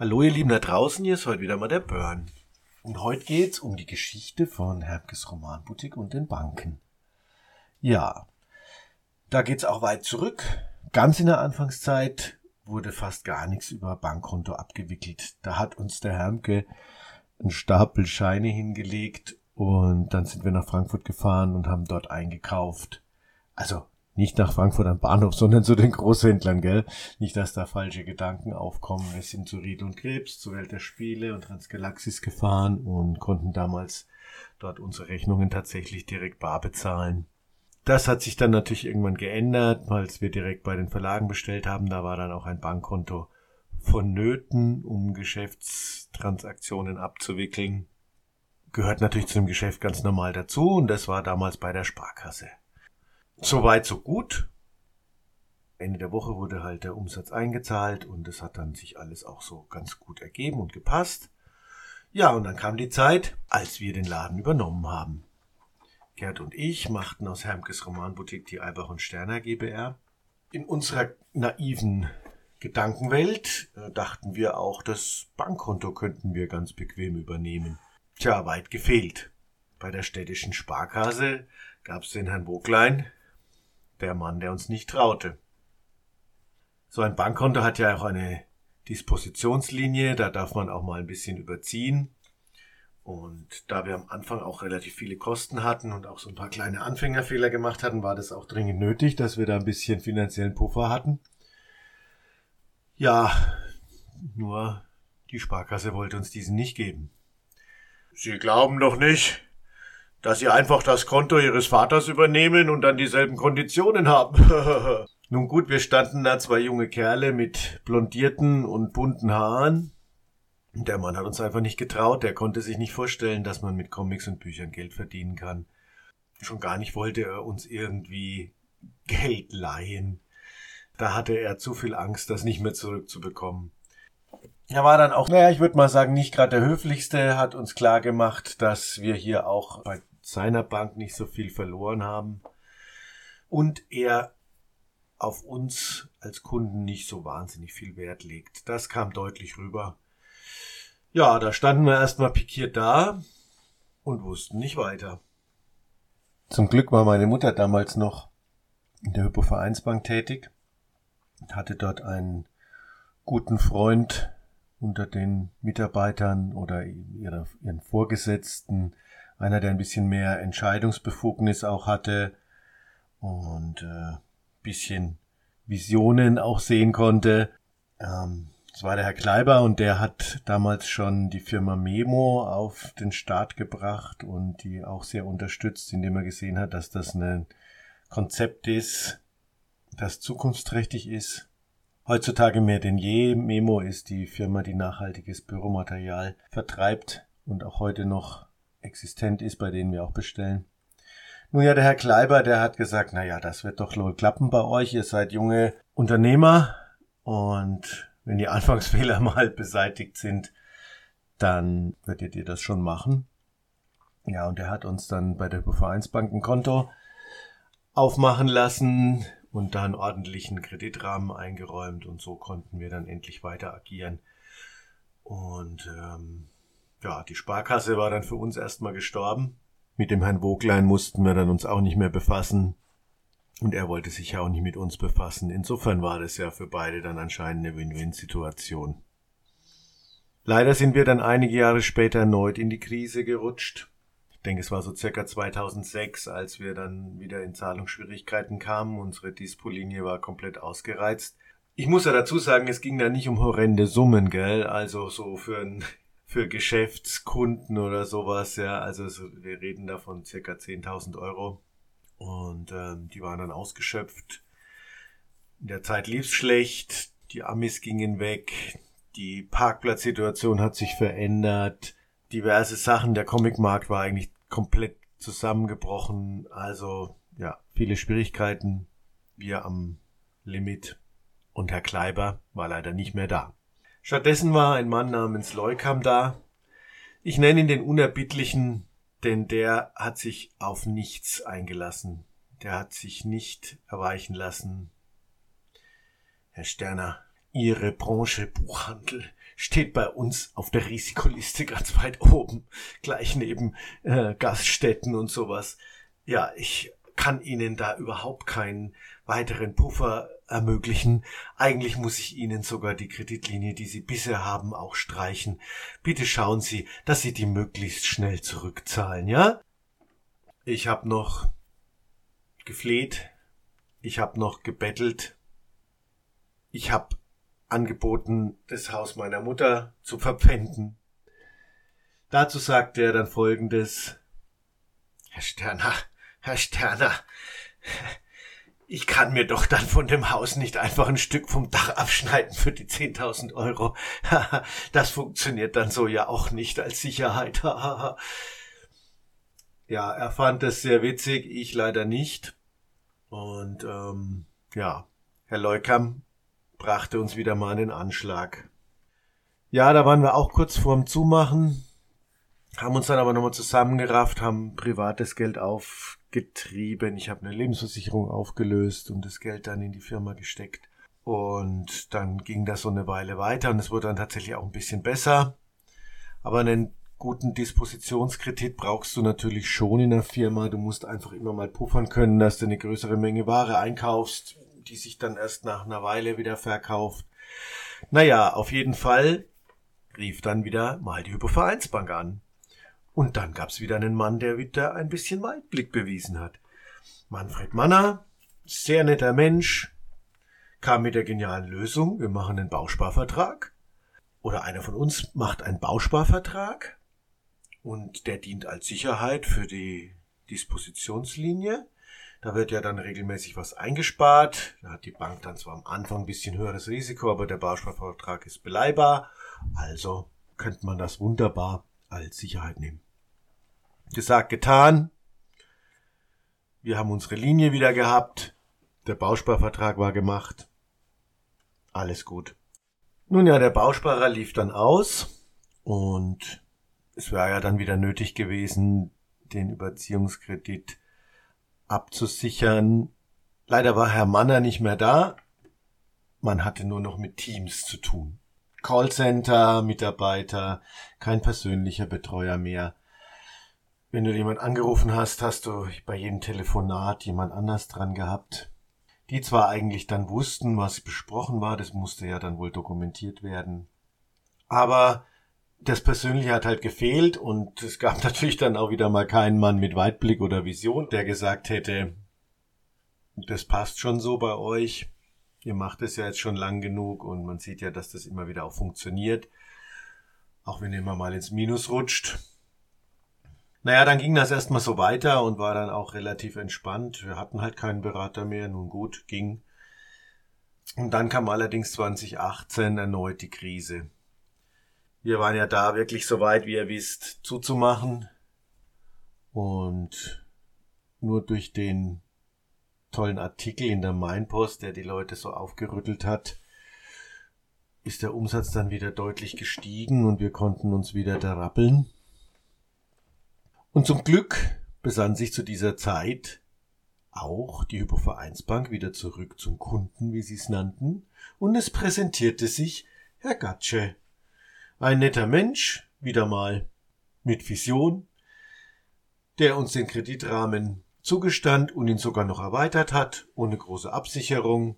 Hallo ihr Lieben da draußen, hier ist heute wieder mal der Burn. Und heute geht's um die Geschichte von Hermkes Romanboutique und den Banken. Ja, da geht's auch weit zurück. Ganz in der Anfangszeit wurde fast gar nichts über Bankkonto abgewickelt. Da hat uns der Hermke einen Stapel Scheine hingelegt und dann sind wir nach Frankfurt gefahren und haben dort eingekauft. Also nicht nach Frankfurt am Bahnhof, sondern zu den Großhändlern, gell? Nicht, dass da falsche Gedanken aufkommen. Wir sind zu Ried und Krebs, zur Welt der Spiele und Transgalaxis gefahren und konnten damals dort unsere Rechnungen tatsächlich direkt bar bezahlen. Das hat sich dann natürlich irgendwann geändert, als wir direkt bei den Verlagen bestellt haben. Da war dann auch ein Bankkonto vonnöten, um Geschäftstransaktionen abzuwickeln. Gehört natürlich zu dem Geschäft ganz normal dazu und das war damals bei der Sparkasse. Soweit, so gut. Ende der Woche wurde halt der Umsatz eingezahlt und es hat dann sich alles auch so ganz gut ergeben und gepasst. Ja, und dann kam die Zeit, als wir den Laden übernommen haben. Gerd und ich machten aus Hermkes Romanboutique die Eibach und Sterner GbR. In unserer naiven Gedankenwelt äh, dachten wir auch, das Bankkonto könnten wir ganz bequem übernehmen. Tja, weit gefehlt. Bei der städtischen Sparkasse gab's den Herrn Boglein, der Mann, der uns nicht traute. So ein Bankkonto hat ja auch eine Dispositionslinie, da darf man auch mal ein bisschen überziehen. Und da wir am Anfang auch relativ viele Kosten hatten und auch so ein paar kleine Anfängerfehler gemacht hatten, war das auch dringend nötig, dass wir da ein bisschen finanziellen Puffer hatten. Ja, nur die Sparkasse wollte uns diesen nicht geben. Sie glauben doch nicht, dass Sie einfach das Konto Ihres Vaters übernehmen und dann dieselben Konditionen haben. Nun gut, wir standen da zwei junge Kerle mit blondierten und bunten Haaren. Der Mann hat uns einfach nicht getraut, der konnte sich nicht vorstellen, dass man mit Comics und Büchern Geld verdienen kann. Schon gar nicht wollte er uns irgendwie Geld leihen. Da hatte er zu viel Angst, das nicht mehr zurückzubekommen. Er war dann auch, naja, ich würde mal sagen, nicht gerade der höflichste, hat uns klar gemacht, dass wir hier auch bei seiner Bank nicht so viel verloren haben und er auf uns als Kunden nicht so wahnsinnig viel Wert legt. Das kam deutlich rüber. Ja, da standen wir erstmal pikiert da und wussten nicht weiter. Zum Glück war meine Mutter damals noch in der Hypovereinsbank tätig und hatte dort einen guten Freund unter den Mitarbeitern oder ihren Vorgesetzten, einer, der ein bisschen mehr Entscheidungsbefugnis auch hatte und äh, bisschen Visionen auch sehen konnte. Ähm, das war der Herr Kleiber und der hat damals schon die Firma Memo auf den Start gebracht und die auch sehr unterstützt, indem er gesehen hat, dass das ein Konzept ist, das zukunftsträchtig ist. Heutzutage mehr denn je. Memo ist die Firma, die nachhaltiges Büromaterial vertreibt und auch heute noch existent ist, bei denen wir auch bestellen. Nun ja, der Herr Kleiber, der hat gesagt, na ja, das wird doch wohl klappen bei euch. Ihr seid junge Unternehmer und wenn die Anfangsfehler mal beseitigt sind, dann werdet ihr das schon machen. Ja, und er hat uns dann bei der Vereinsbank ein Konto aufmachen lassen und da einen ordentlichen Kreditrahmen eingeräumt und so konnten wir dann endlich weiter agieren. Und ähm, ja, die Sparkasse war dann für uns erstmal gestorben. Mit dem Herrn Woglein mussten wir dann uns auch nicht mehr befassen. Und er wollte sich ja auch nicht mit uns befassen. Insofern war das ja für beide dann anscheinend eine Win-Win-Situation. Leider sind wir dann einige Jahre später erneut in die Krise gerutscht. Ich denke, es war so circa 2006, als wir dann wieder in Zahlungsschwierigkeiten kamen. Unsere Dispo-Linie war komplett ausgereizt. Ich muss ja dazu sagen, es ging da nicht um horrende Summen, gell? Also so für ein für Geschäftskunden oder sowas, ja. Also so, wir reden da von circa 10.000 Euro. Und ähm, die waren dann ausgeschöpft. In der Zeit lief's schlecht, die Amis gingen weg, die Parkplatzsituation hat sich verändert, diverse Sachen, der Comicmarkt war eigentlich komplett zusammengebrochen, also ja, viele Schwierigkeiten, wir am Limit und Herr Kleiber war leider nicht mehr da. Stattdessen war ein Mann namens Leukam da. Ich nenne ihn den Unerbittlichen, denn der hat sich auf nichts eingelassen. Der hat sich nicht erweichen lassen. Herr Sterner, Ihre Branche Buchhandel steht bei uns auf der Risikoliste ganz weit oben, gleich neben äh, Gaststätten und sowas. Ja, ich kann Ihnen da überhaupt keinen weiteren Puffer ermöglichen. Eigentlich muss ich Ihnen sogar die Kreditlinie, die Sie bisher haben, auch streichen. Bitte schauen Sie, dass Sie die möglichst schnell zurückzahlen, ja? Ich habe noch gefleht, ich habe noch gebettelt, ich habe angeboten, das Haus meiner Mutter zu verpfänden. Dazu sagte er dann folgendes Herr Sterner, Herr Sterner, ich kann mir doch dann von dem Haus nicht einfach ein Stück vom Dach abschneiden für die 10.000 Euro. das funktioniert dann so ja auch nicht als Sicherheit. ja, er fand es sehr witzig, ich leider nicht. Und ähm, ja, Herr Leukam brachte uns wieder mal einen Anschlag. Ja, da waren wir auch kurz vorm Zumachen, haben uns dann aber nochmal zusammengerafft, haben privates Geld aufgetrieben. Ich habe eine Lebensversicherung aufgelöst und das Geld dann in die Firma gesteckt. Und dann ging das so eine Weile weiter und es wurde dann tatsächlich auch ein bisschen besser. Aber einen guten Dispositionskredit brauchst du natürlich schon in der Firma. Du musst einfach immer mal puffern können, dass du eine größere Menge Ware einkaufst, die sich dann erst nach einer Weile wieder verkauft. Naja, auf jeden Fall rief dann wieder mal die Hypovereinsbank an. Und dann gab's wieder einen Mann, der wieder ein bisschen Weitblick bewiesen hat. Manfred Manner, sehr netter Mensch, kam mit der genialen Lösung, wir machen einen Bausparvertrag. Oder einer von uns macht einen Bausparvertrag und der dient als Sicherheit für die Dispositionslinie. Da wird ja dann regelmäßig was eingespart. Da hat die Bank dann zwar am Anfang ein bisschen höheres Risiko, aber der Bausparvertrag ist beleihbar. Also könnte man das wunderbar als Sicherheit nehmen. Gesagt, getan. Wir haben unsere Linie wieder gehabt. Der Bausparvertrag war gemacht. Alles gut. Nun ja, der Bausparer lief dann aus und es wäre ja dann wieder nötig gewesen, den Überziehungskredit abzusichern. Leider war Herr Manner nicht mehr da. Man hatte nur noch mit Teams zu tun. Callcenter, Mitarbeiter, kein persönlicher Betreuer mehr. Wenn du jemand angerufen hast, hast du bei jedem Telefonat jemand anders dran gehabt. Die zwar eigentlich dann wussten, was besprochen war, das musste ja dann wohl dokumentiert werden. Aber das Persönliche hat halt gefehlt und es gab natürlich dann auch wieder mal keinen Mann mit Weitblick oder Vision, der gesagt hätte, das passt schon so bei euch. Ihr macht es ja jetzt schon lang genug und man sieht ja, dass das immer wieder auch funktioniert. Auch wenn ihr immer mal ins Minus rutscht. Naja, dann ging das erstmal so weiter und war dann auch relativ entspannt. Wir hatten halt keinen Berater mehr. Nun gut, ging. Und dann kam allerdings 2018 erneut die Krise. Wir waren ja da wirklich so weit, wie ihr wisst, zuzumachen. Und nur durch den tollen Artikel in der Mainpost, der die Leute so aufgerüttelt hat, ist der Umsatz dann wieder deutlich gestiegen und wir konnten uns wieder da rappeln. Und zum Glück besann sich zu dieser Zeit auch die Hypovereinsbank wieder zurück zum Kunden, wie sie es nannten, und es präsentierte sich Herr Gatsche ein netter Mensch, wieder mal, mit Vision, der uns den Kreditrahmen zugestand und ihn sogar noch erweitert hat, ohne große Absicherung.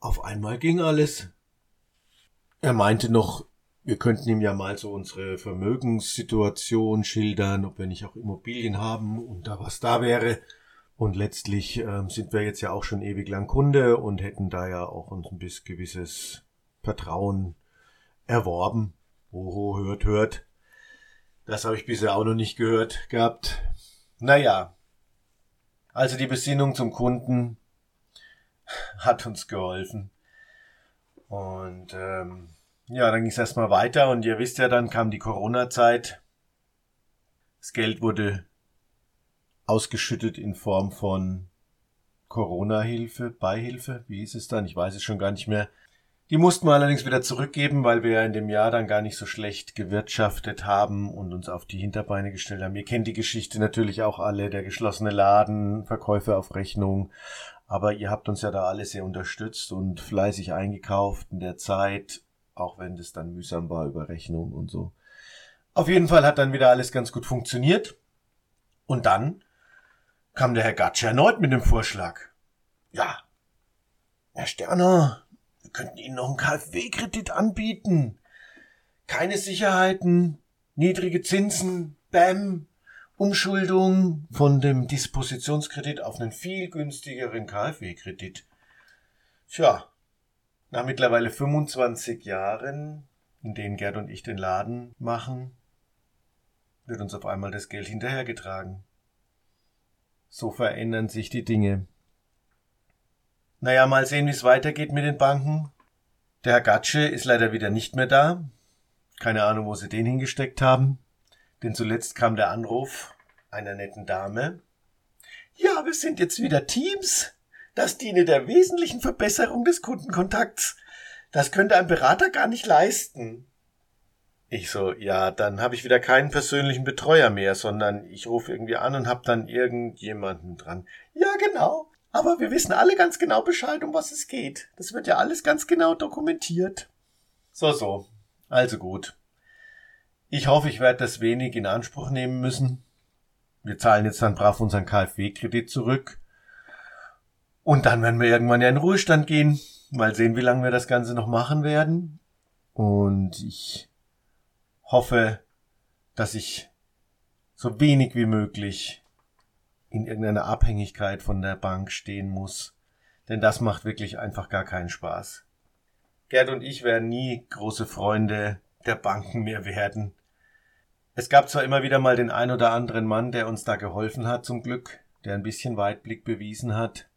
Auf einmal ging alles. Er meinte noch, wir könnten ihm ja mal so unsere Vermögenssituation schildern, ob wir nicht auch Immobilien haben und da was da wäre. Und letztlich äh, sind wir jetzt ja auch schon ewig lang Kunde und hätten da ja auch uns ein bisschen gewisses Vertrauen erworben. Oho, hört, hört. Das habe ich bisher auch noch nicht gehört gehabt. Naja. Also die Besinnung zum Kunden hat uns geholfen. Und ähm, ja, dann ging es erstmal weiter und ihr wisst ja, dann kam die Corona-Zeit. Das Geld wurde ausgeschüttet in Form von Corona-Hilfe, Beihilfe, wie hieß es dann? Ich weiß es schon gar nicht mehr. Die mussten wir allerdings wieder zurückgeben, weil wir ja in dem Jahr dann gar nicht so schlecht gewirtschaftet haben und uns auf die Hinterbeine gestellt haben. Ihr kennt die Geschichte natürlich auch alle, der geschlossene Laden, Verkäufe auf Rechnung. Aber ihr habt uns ja da alle sehr unterstützt und fleißig eingekauft in der Zeit. Auch wenn das dann mühsam war über Rechnung und so. Auf jeden Fall hat dann wieder alles ganz gut funktioniert. Und dann kam der Herr Gatsch erneut mit dem Vorschlag. Ja, Herr Sterner, wir könnten Ihnen noch einen KfW-Kredit anbieten. Keine Sicherheiten, niedrige Zinsen, Bäm, Umschuldung von dem Dispositionskredit auf einen viel günstigeren KfW-Kredit. Tja, nach mittlerweile 25 Jahren, in denen Gerd und ich den Laden machen, wird uns auf einmal das Geld hinterhergetragen. So verändern sich die Dinge. Naja, mal sehen, wie es weitergeht mit den Banken. Der Herr Gatsche ist leider wieder nicht mehr da. Keine Ahnung, wo sie den hingesteckt haben. Denn zuletzt kam der Anruf einer netten Dame. Ja, wir sind jetzt wieder Teams. Das diene der wesentlichen Verbesserung des Kundenkontakts. Das könnte ein Berater gar nicht leisten. Ich so, ja, dann habe ich wieder keinen persönlichen Betreuer mehr, sondern ich rufe irgendwie an und hab dann irgendjemanden dran. Ja, genau. Aber wir wissen alle ganz genau Bescheid, um was es geht. Das wird ja alles ganz genau dokumentiert. So, so. Also gut. Ich hoffe, ich werde das wenig in Anspruch nehmen müssen. Wir zahlen jetzt dann brav unseren KfW-Kredit zurück. Und dann werden wir irgendwann ja in Ruhestand gehen. Mal sehen, wie lange wir das Ganze noch machen werden. Und ich hoffe, dass ich so wenig wie möglich in irgendeiner Abhängigkeit von der Bank stehen muss. Denn das macht wirklich einfach gar keinen Spaß. Gerd und ich werden nie große Freunde der Banken mehr werden. Es gab zwar immer wieder mal den ein oder anderen Mann, der uns da geholfen hat, zum Glück, der ein bisschen Weitblick bewiesen hat,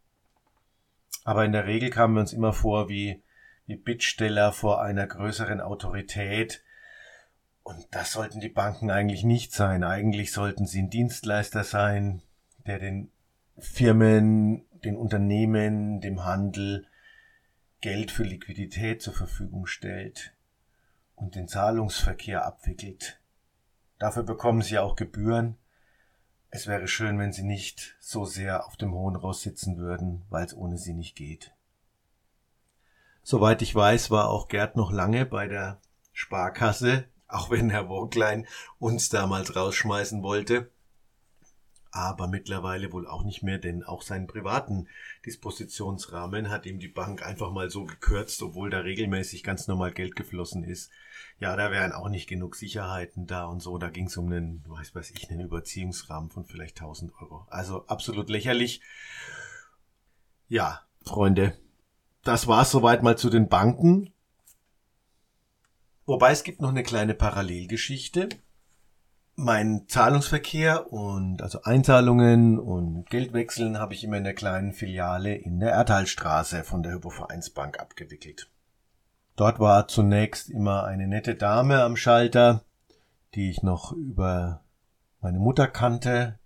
aber in der Regel kamen wir uns immer vor wie, wie Bittsteller vor einer größeren Autorität, und das sollten die Banken eigentlich nicht sein. Eigentlich sollten sie ein Dienstleister sein, der den Firmen, den Unternehmen, dem Handel Geld für Liquidität zur Verfügung stellt und den Zahlungsverkehr abwickelt. Dafür bekommen sie auch Gebühren. Es wäre schön, wenn sie nicht so sehr auf dem hohen Ross sitzen würden, weil es ohne sie nicht geht. Soweit ich weiß, war auch Gerd noch lange bei der Sparkasse, auch wenn Herr Woglein uns damals rausschmeißen wollte aber mittlerweile wohl auch nicht mehr, denn auch seinen privaten Dispositionsrahmen hat ihm die Bank einfach mal so gekürzt, obwohl da regelmäßig ganz normal Geld geflossen ist. Ja, da wären auch nicht genug Sicherheiten da und so. Da ging es um einen, weiß weiß ich, einen Überziehungsrahmen von vielleicht 1000 Euro. Also absolut lächerlich. Ja, Freunde, das war's soweit mal zu den Banken. Wobei es gibt noch eine kleine Parallelgeschichte mein Zahlungsverkehr und also Einzahlungen und Geldwechseln habe ich immer in der kleinen Filiale in der Erdtalstraße von der Hypovereinsbank abgewickelt. Dort war zunächst immer eine nette Dame am Schalter, die ich noch über meine Mutter kannte.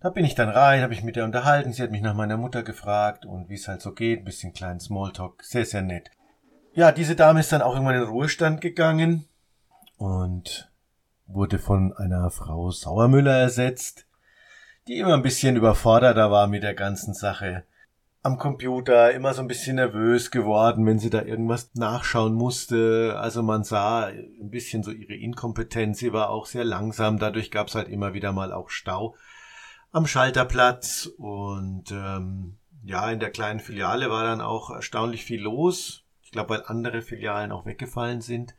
Da bin ich dann rein, habe ich mit ihr unterhalten, sie hat mich nach meiner Mutter gefragt und wie es halt so geht, ein bisschen kleinen Smalltalk, sehr, sehr nett. Ja, diese Dame ist dann auch irgendwann in den Ruhestand gegangen und wurde von einer Frau Sauermüller ersetzt, die immer ein bisschen überforderter war mit der ganzen Sache. Am Computer immer so ein bisschen nervös geworden, wenn sie da irgendwas nachschauen musste. Also man sah ein bisschen so ihre Inkompetenz. Sie war auch sehr langsam. Dadurch gab es halt immer wieder mal auch Stau am Schalterplatz. Und ähm, ja, in der kleinen Filiale war dann auch erstaunlich viel los. Ich glaube, weil andere Filialen auch weggefallen sind.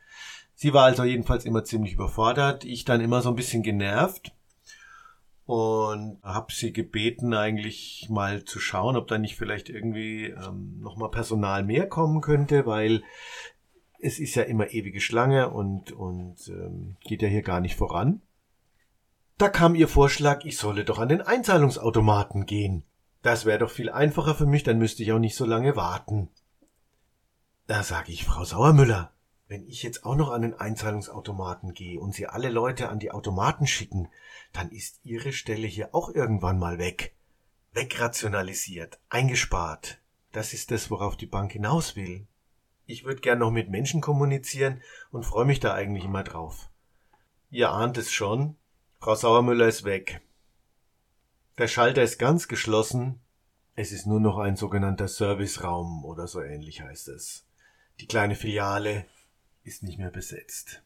Sie war also jedenfalls immer ziemlich überfordert, ich dann immer so ein bisschen genervt und habe sie gebeten, eigentlich mal zu schauen, ob da nicht vielleicht irgendwie ähm, nochmal Personal mehr kommen könnte, weil es ist ja immer ewige Schlange und, und ähm, geht ja hier gar nicht voran. Da kam ihr Vorschlag, ich solle doch an den Einzahlungsautomaten gehen. Das wäre doch viel einfacher für mich, dann müsste ich auch nicht so lange warten. Da sage ich, Frau Sauermüller, wenn ich jetzt auch noch an den Einzahlungsautomaten gehe und Sie alle Leute an die Automaten schicken, dann ist Ihre Stelle hier auch irgendwann mal weg. Wegrationalisiert, eingespart. Das ist das, worauf die Bank hinaus will. Ich würde gern noch mit Menschen kommunizieren und freue mich da eigentlich immer drauf. Ihr ahnt es schon, Frau Sauermüller ist weg. Der Schalter ist ganz geschlossen, es ist nur noch ein sogenannter Serviceraum oder so ähnlich heißt es. Die kleine Filiale ist nicht mehr besetzt.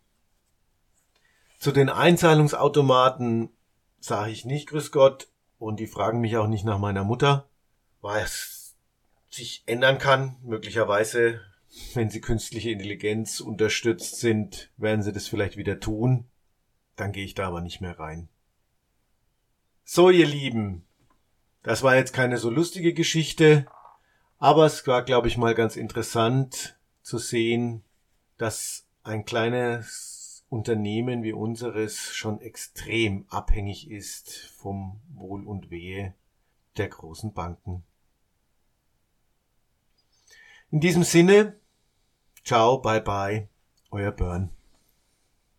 Zu den Einzahlungsautomaten sage ich nicht Grüß Gott und die fragen mich auch nicht nach meiner Mutter, weil es sich ändern kann. Möglicherweise, wenn sie künstliche Intelligenz unterstützt sind, werden sie das vielleicht wieder tun. Dann gehe ich da aber nicht mehr rein. So, ihr Lieben, das war jetzt keine so lustige Geschichte, aber es war, glaube ich, mal ganz interessant zu sehen, dass ein kleines Unternehmen wie unseres schon extrem abhängig ist vom Wohl und Wehe der großen Banken. In diesem Sinne, ciao, bye bye, euer Burn.